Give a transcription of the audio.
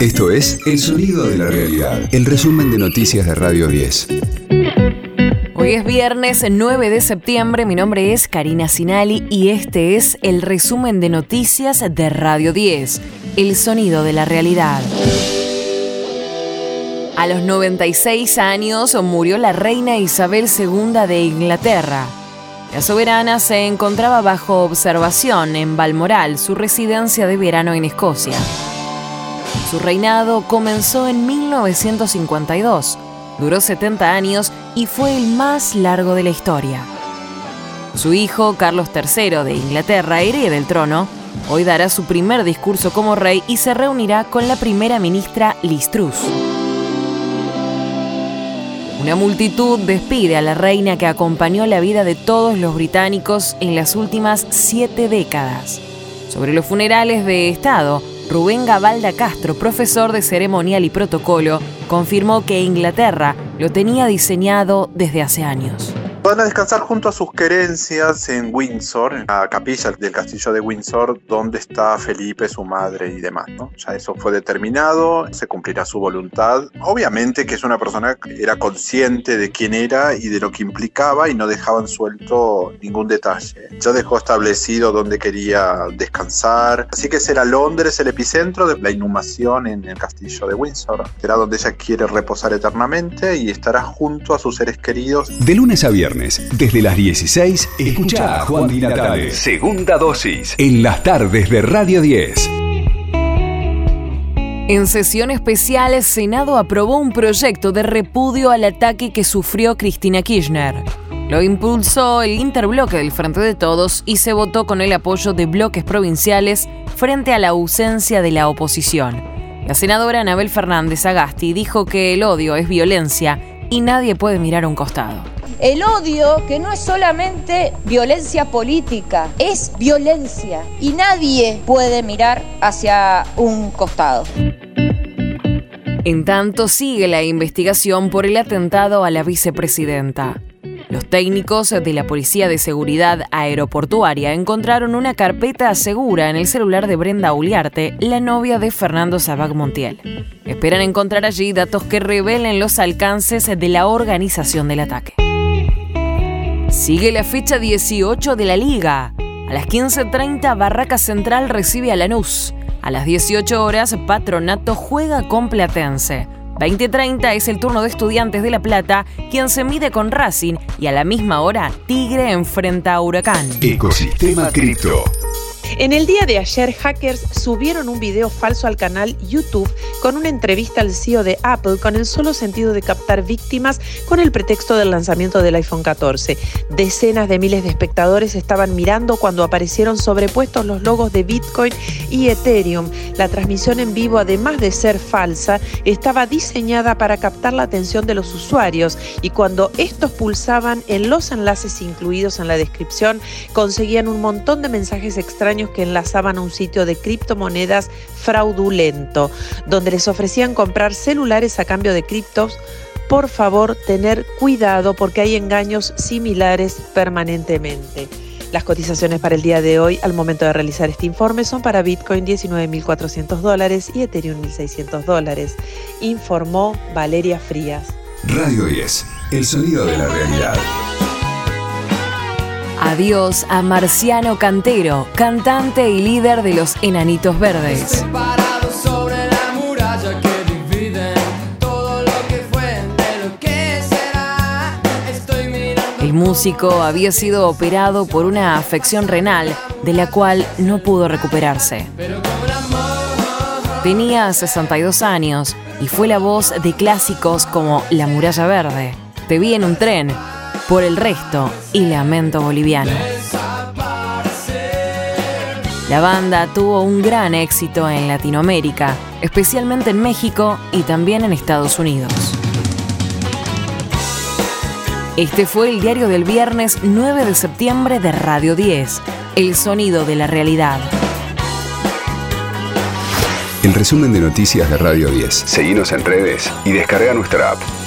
Esto es El Sonido de la Realidad, el resumen de noticias de Radio 10. Hoy es viernes 9 de septiembre, mi nombre es Karina Sinali y este es el resumen de noticias de Radio 10, El Sonido de la Realidad. A los 96 años murió la reina Isabel II de Inglaterra. La soberana se encontraba bajo observación en Balmoral, su residencia de verano en Escocia. Su reinado comenzó en 1952, duró 70 años y fue el más largo de la historia. Su hijo, Carlos III de Inglaterra, herede del trono, hoy dará su primer discurso como rey y se reunirá con la primera ministra Liz. Una multitud despide a la reina que acompañó la vida de todos los británicos en las últimas siete décadas. Sobre los funerales de Estado, Rubén Gabalda Castro, profesor de ceremonial y protocolo, confirmó que Inglaterra lo tenía diseñado desde hace años. Van a descansar junto a sus querencias en Windsor, en la capilla del castillo de Windsor, donde está Felipe, su madre y demás. ¿no? Ya eso fue determinado, se cumplirá su voluntad. Obviamente que es una persona que era consciente de quién era y de lo que implicaba y no dejaban suelto ningún detalle. Ya dejó establecido dónde quería descansar. Así que será Londres el epicentro de la inhumación en el castillo de Windsor. Será donde ella quiere reposar eternamente y estará junto a sus seres queridos. De lunes a viernes desde las 16, escucha a Juan Di Natale. Segunda dosis. En las tardes de Radio 10. En sesión especial, el Senado aprobó un proyecto de repudio al ataque que sufrió Cristina Kirchner. Lo impulsó el interbloque del Frente de Todos y se votó con el apoyo de bloques provinciales frente a la ausencia de la oposición. La senadora Anabel Fernández Agasti dijo que el odio es violencia y nadie puede mirar a un costado. El odio, que no es solamente violencia política, es violencia y nadie puede mirar hacia un costado. En tanto, sigue la investigación por el atentado a la vicepresidenta. Los técnicos de la Policía de Seguridad Aeroportuaria encontraron una carpeta segura en el celular de Brenda Uliarte, la novia de Fernando Sabag Montiel. Esperan encontrar allí datos que revelen los alcances de la organización del ataque. Sigue la fecha 18 de la liga. A las 15.30 Barraca Central recibe a Lanús. A las 18 horas Patronato juega con Platense. 20.30 es el turno de Estudiantes de La Plata, quien se mide con Racing y a la misma hora Tigre enfrenta a Huracán. Ecosistema Cripto. En el día de ayer, hackers subieron un video falso al canal YouTube con una entrevista al CEO de Apple con el solo sentido de captar víctimas con el pretexto del lanzamiento del iPhone 14. Decenas de miles de espectadores estaban mirando cuando aparecieron sobrepuestos los logos de Bitcoin y Ethereum. La transmisión en vivo, además de ser falsa, estaba diseñada para captar la atención de los usuarios y cuando estos pulsaban en los enlaces incluidos en la descripción, conseguían un montón de mensajes extraños que enlazaban a un sitio de criptomonedas fraudulento, donde les ofrecían comprar celulares a cambio de criptos. Por favor, tener cuidado porque hay engaños similares permanentemente. Las cotizaciones para el día de hoy, al momento de realizar este informe, son para Bitcoin 19.400 dólares y Ethereum 1.600 dólares, informó Valeria Frías. Radio 10, el sonido de la realidad. Adiós a Marciano Cantero, cantante y líder de los Enanitos Verdes. El músico había sido operado por una afección renal de la cual no pudo recuperarse. Tenía 62 años y fue la voz de clásicos como La Muralla Verde, Te vi en un tren, por el resto y Lamento Boliviano. La banda tuvo un gran éxito en Latinoamérica, especialmente en México y también en Estados Unidos. Este fue el diario del viernes 9 de septiembre de Radio 10, El Sonido de la Realidad. El resumen de noticias de Radio 10. Seguimos en redes y descarga nuestra app.